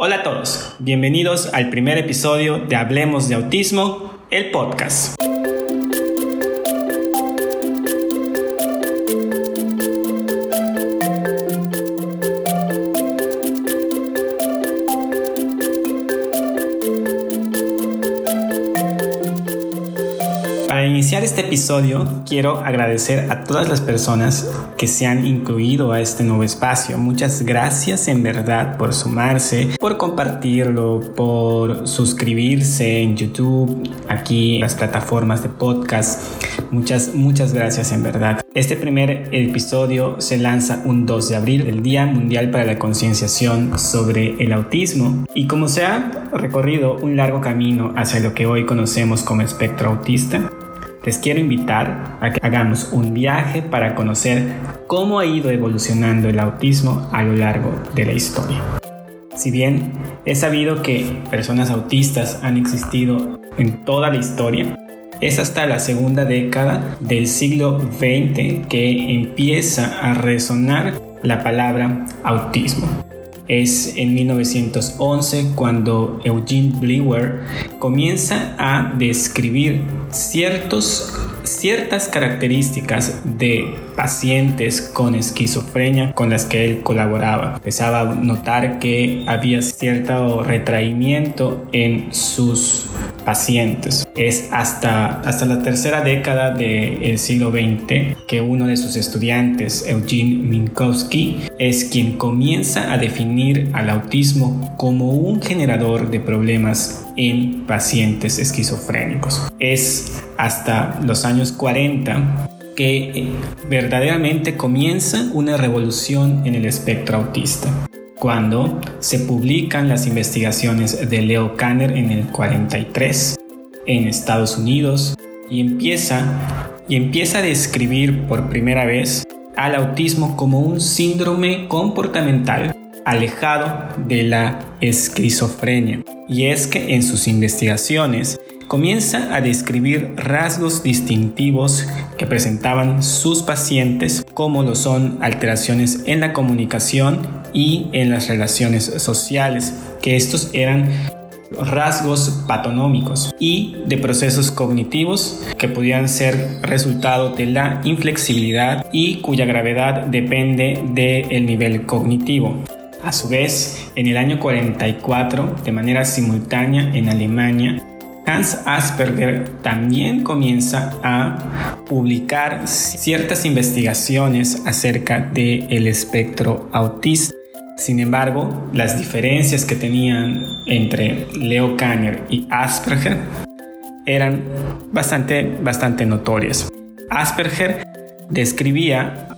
Hola a todos, bienvenidos al primer episodio de Hablemos de Autismo, el podcast. Quiero agradecer a todas las personas que se han incluido a este nuevo espacio. Muchas gracias en verdad por sumarse, por compartirlo, por suscribirse en YouTube, aquí en las plataformas de podcast. Muchas, muchas gracias en verdad. Este primer episodio se lanza un 2 de abril, el Día Mundial para la Concienciación sobre el Autismo. Y como se ha recorrido un largo camino hacia lo que hoy conocemos como espectro autista, les quiero invitar a que hagamos un viaje para conocer cómo ha ido evolucionando el autismo a lo largo de la historia. Si bien es sabido que personas autistas han existido en toda la historia, es hasta la segunda década del siglo XX que empieza a resonar la palabra autismo. Es en 1911 cuando Eugene Blewer comienza a describir ciertos, ciertas características de pacientes con esquizofrenia con las que él colaboraba. Empezaba a notar que había cierto retraimiento en sus pacientes. Es hasta, hasta la tercera década del siglo XX que uno de sus estudiantes, Eugene Minkowski, es quien comienza a definir al autismo como un generador de problemas en pacientes esquizofrénicos. Es hasta los años 40 que verdaderamente comienza una revolución en el espectro autista cuando se publican las investigaciones de Leo Kanner en el 43 en Estados Unidos y empieza, y empieza a describir por primera vez al autismo como un síndrome comportamental alejado de la esquizofrenia. Y es que en sus investigaciones comienza a describir rasgos distintivos que presentaban sus pacientes como lo son alteraciones en la comunicación y en las relaciones sociales, que estos eran rasgos patonómicos y de procesos cognitivos que podían ser resultado de la inflexibilidad y cuya gravedad depende del nivel cognitivo. A su vez, en el año 44, de manera simultánea en Alemania, Hans Asperger también comienza a publicar ciertas investigaciones acerca del espectro autista. Sin embargo, las diferencias que tenían entre Leo Kanner y Asperger eran bastante, bastante notorias. Asperger describía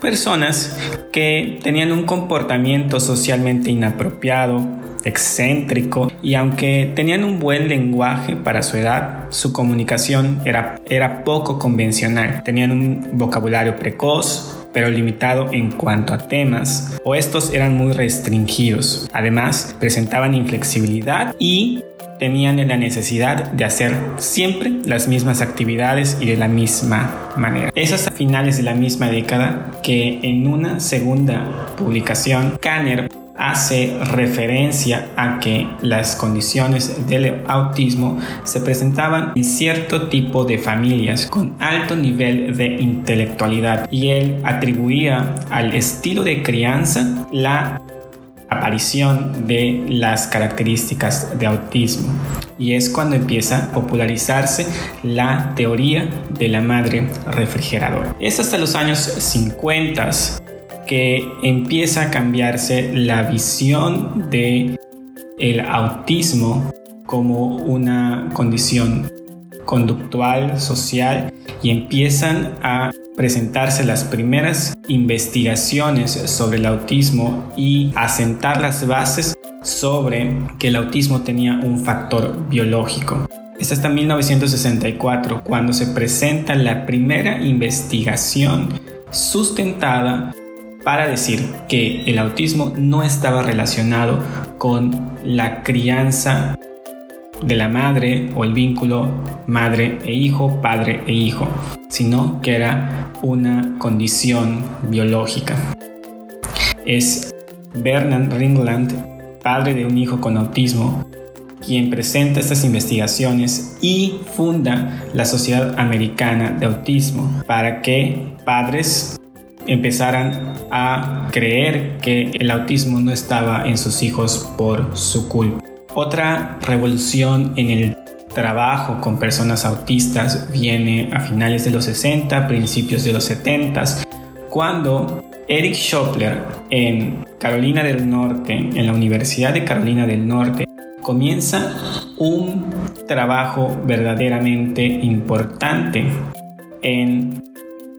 personas que tenían un comportamiento socialmente inapropiado, excéntrico y aunque tenían un buen lenguaje para su edad, su comunicación era, era poco convencional. Tenían un vocabulario precoz, pero limitado en cuanto a temas, o estos eran muy restringidos. Además, presentaban inflexibilidad y tenían la necesidad de hacer siempre las mismas actividades y de la misma manera. Es hasta finales de la misma década que en una segunda publicación, Kanner hace referencia a que las condiciones del autismo se presentaban en cierto tipo de familias con alto nivel de intelectualidad y él atribuía al estilo de crianza la aparición de las características de autismo y es cuando empieza a popularizarse la teoría de la madre refrigeradora. Es hasta los años 50 que empieza a cambiarse la visión de el autismo como una condición conductual, social y empiezan a presentarse las primeras investigaciones sobre el autismo y a sentar las bases sobre que el autismo tenía un factor biológico. Es hasta 1964 cuando se presenta la primera investigación sustentada para decir que el autismo no estaba relacionado con la crianza de la madre o el vínculo madre e hijo, padre e hijo, sino que era una condición biológica. Es Bernard Ringland padre de un hijo con autismo, quien presenta estas investigaciones y funda la Sociedad Americana de Autismo para que padres empezaran a creer que el autismo no estaba en sus hijos por su culpa. Otra revolución en el trabajo con personas autistas viene a finales de los 60, principios de los 70, cuando Eric Schopler en Carolina del Norte, en la Universidad de Carolina del Norte, comienza un trabajo verdaderamente importante en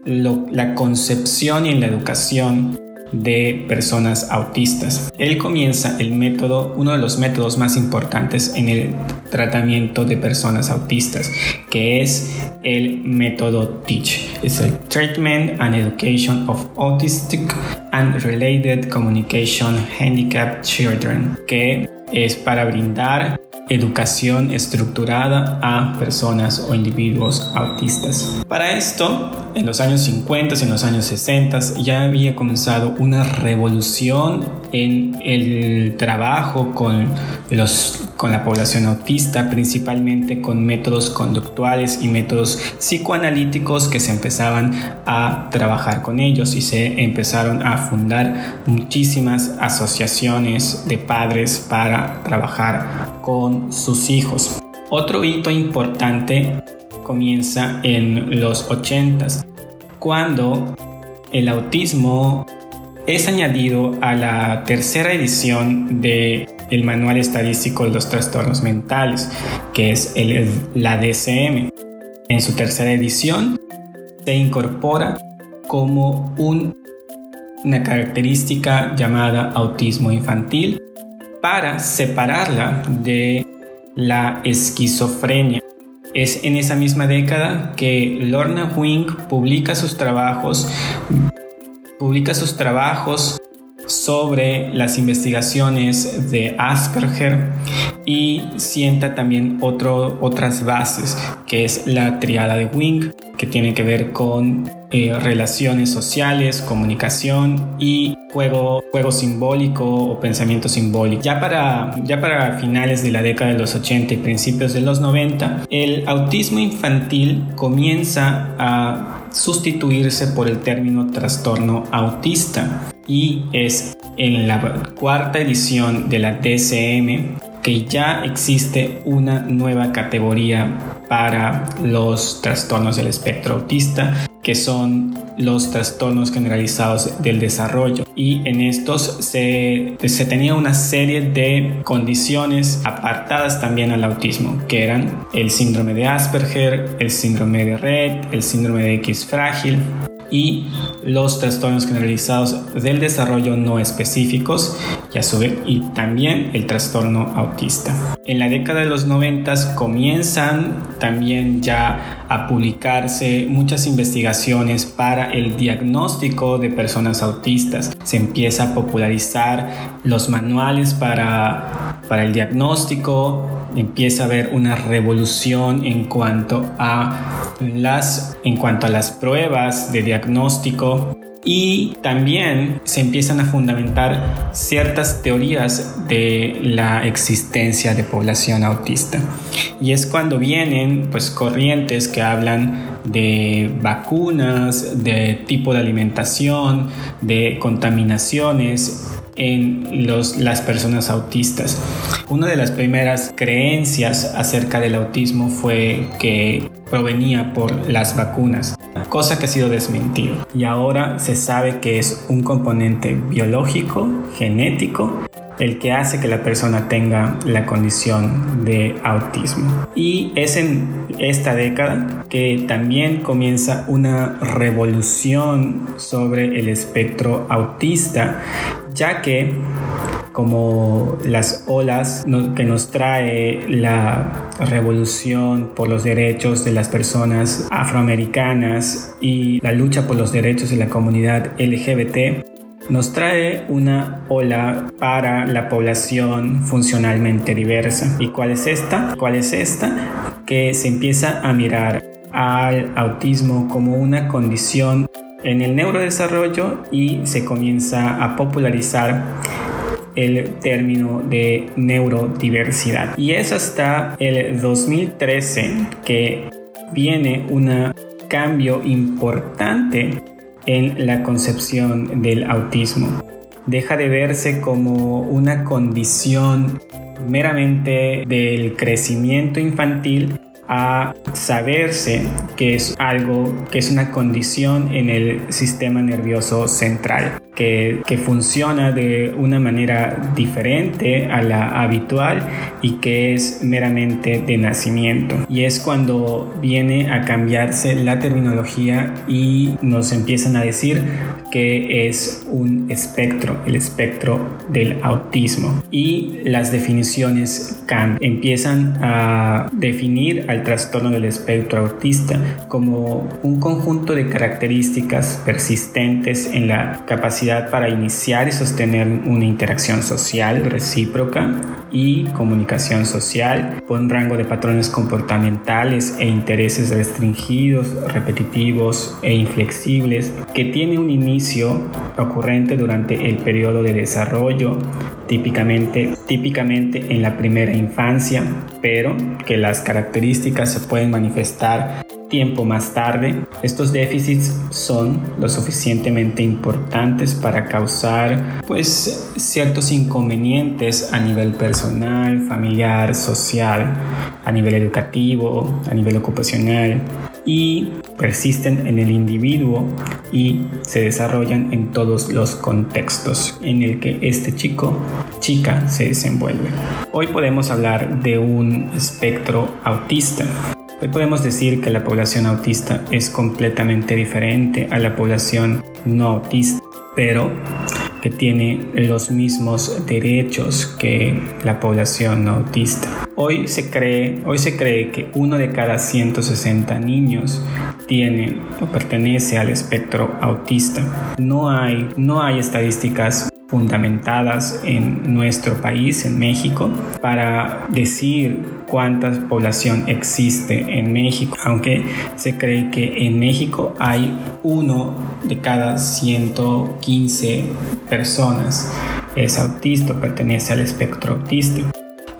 la concepción y en la educación de personas autistas. Él comienza el método, uno de los métodos más importantes en el tratamiento de personas autistas, que es el método TEACH. Es el Treatment and Education of Autistic and Related Communication Handicapped Children, que es para brindar educación estructurada a personas o individuos autistas. Para esto, en los años 50 y en los años 60 ya había comenzado una revolución en el trabajo con, los, con la población autista, principalmente con métodos conductuales y métodos psicoanalíticos que se empezaban a trabajar con ellos y se empezaron a fundar muchísimas asociaciones de padres para trabajar con sus hijos. Otro hito importante comienza en los 80 cuando el autismo es añadido a la tercera edición de el Manual Estadístico de los Trastornos Mentales, que es la DCM. En su tercera edición se incorpora como una característica llamada autismo infantil para separarla de la esquizofrenia. Es en esa misma década que Lorna Wing publica sus trabajos publica sus trabajos sobre las investigaciones de Asperger y sienta también otro, otras bases, que es la triada de Wing, que tiene que ver con eh, relaciones sociales, comunicación y juego, juego simbólico o pensamiento simbólico. Ya para, ya para finales de la década de los 80 y principios de los 90, el autismo infantil comienza a sustituirse por el término trastorno autista. Y es en la cuarta edición de la DCM que ya existe una nueva categoría para los trastornos del espectro autista que son los trastornos generalizados del desarrollo. Y en estos se, se, tenía una serie de condiciones apartadas también al autismo que eran el síndrome de Asperger, el síndrome de Red, el síndrome de X frágil y los trastornos generalizados del desarrollo no específicos y a su vez y también el trastorno autista. En la década de los 90 comienzan también ya a publicarse muchas investigaciones para el diagnóstico de personas autistas. Se empieza a popularizar los manuales para, para el diagnóstico, empieza a haber una revolución en cuanto a las, en cuanto a las pruebas de diagnóstico y también se empiezan a fundamentar ciertas teorías de la existencia de población autista. Y es cuando vienen pues corrientes que hablan de vacunas, de tipo de alimentación, de contaminaciones en los, las personas autistas. Una de las primeras creencias acerca del autismo fue que provenía por las vacunas, cosa que ha sido desmentido. Y ahora se sabe que es un componente biológico, genético, el que hace que la persona tenga la condición de autismo. Y es en esta década que también comienza una revolución sobre el espectro autista ya que como las olas que nos trae la revolución por los derechos de las personas afroamericanas y la lucha por los derechos de la comunidad LGBT, nos trae una ola para la población funcionalmente diversa. ¿Y cuál es esta? ¿Cuál es esta? Que se empieza a mirar al autismo como una condición en el neurodesarrollo y se comienza a popularizar el término de neurodiversidad. Y es hasta el 2013 que viene un cambio importante en la concepción del autismo. Deja de verse como una condición meramente del crecimiento infantil a saberse que es algo, que es una condición en el sistema nervioso central, que, funciona de una manera diferente a la habitual y que es meramente de nacimiento. Y es cuando viene a cambiarse la terminología y nos empiezan a decir que es un espectro, el espectro del autismo. Y las definiciones empiezan a definir al trastorno del espectro autista como un conjunto de características persistentes en la capacidad para iniciar y sostener una interacción social recíproca y comunicación social con rango de patrones comportamentales e intereses restringidos, repetitivos e inflexibles que tiene un inicio ocurrente durante el periodo de desarrollo típicamente, típicamente en la primera infancia, pero que las características se pueden manifestar tiempo más tarde. Estos déficits son lo suficientemente importantes para causar pues ciertos inconvenientes a nivel personal, familiar, social, a nivel educativo, a nivel ocupacional y persisten en el individuo y se desarrollan en todos los contextos en el que este chico, chica se desenvuelve. Hoy podemos hablar de un espectro autista. Hoy podemos decir que la población autista es completamente diferente a la población no autista, pero que tiene los mismos derechos que la población no autista. Hoy se cree, hoy se cree que uno de cada 160 niños tiene o pertenece al espectro autista. No hay, no hay estadísticas fundamentadas en nuestro país, en México, para decir cuánta población existe en México, aunque se cree que en México hay uno de cada 115 personas es autista, pertenece al espectro autista.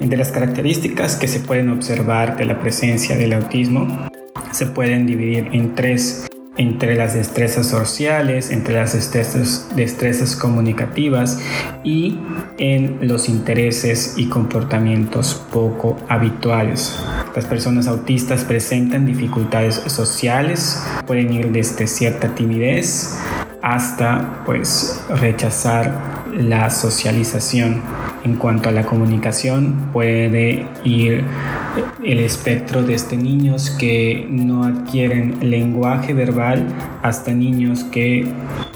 Entre las características que se pueden observar de la presencia del autismo se pueden dividir en tres entre las destrezas sociales, entre las destrezas, comunicativas y en los intereses y comportamientos poco habituales. Las personas autistas presentan dificultades sociales, pueden ir desde cierta timidez hasta pues rechazar la socialización. En cuanto a la comunicación, puede ir el espectro desde niños que no adquieren lenguaje verbal hasta niños que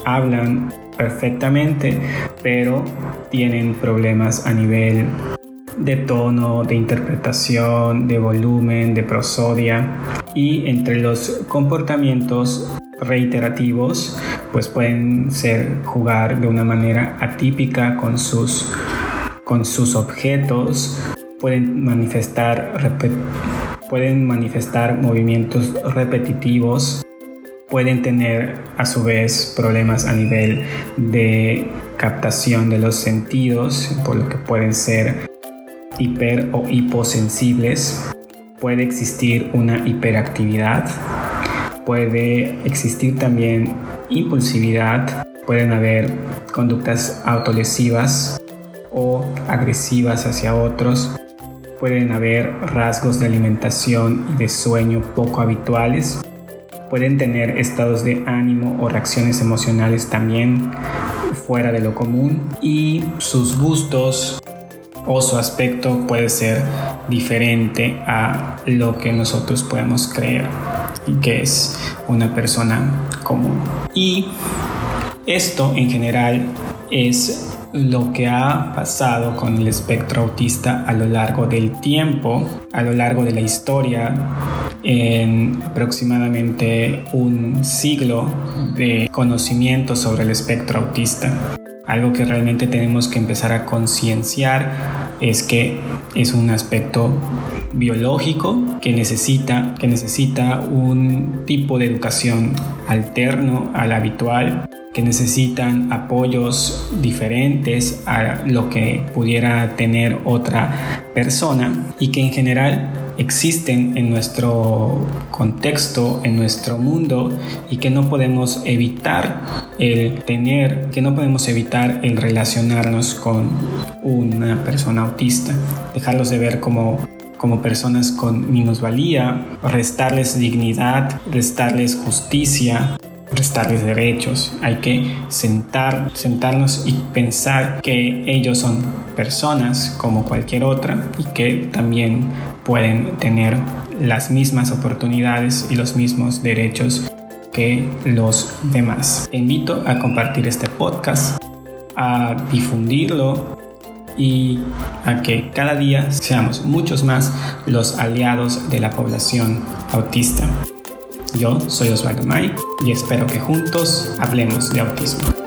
hablan perfectamente, pero tienen problemas a nivel de tono, de interpretación, de volumen, de prosodia y entre los comportamientos reiterativos pues pueden ser jugar de una manera atípica con sus con sus objetos. Pueden manifestar pueden manifestar movimientos repetitivos. Pueden tener a su vez problemas a nivel de captación de los sentidos por lo que pueden ser hiper o hiposensibles. Puede existir una hiperactividad. Puede existir también impulsividad, pueden haber conductas autolesivas o agresivas hacia otros, pueden haber rasgos de alimentación y de sueño poco habituales, pueden tener estados de ánimo o reacciones emocionales también fuera de lo común. Y sus gustos o su aspecto puede ser diferente a lo que nosotros podemos creer que es una persona común. Y esto en general es lo que ha pasado con el espectro autista a lo largo del tiempo, a lo largo de la historia, en aproximadamente un siglo de conocimiento sobre el espectro autista. Algo que realmente tenemos que empezar a concienciar es que es un aspecto biológico que necesita, que necesita un tipo de educación alterno al habitual que necesitan apoyos diferentes a lo que pudiera tener otra persona y que en general existen en nuestro contexto, en nuestro mundo y que no podemos evitar el tener, que no podemos evitar el relacionarnos con una persona autista, dejarlos de ver como como personas con minusvalía, restarles dignidad, restarles justicia, restarles derechos. Hay que sentar, sentarnos y pensar que ellos son personas como cualquier otra y que también pueden tener las mismas oportunidades y los mismos derechos que los demás. Te invito a compartir este podcast, a difundirlo y a que cada día seamos muchos más los aliados de la población autista. Yo soy Osvaldo May y espero que juntos hablemos de autismo.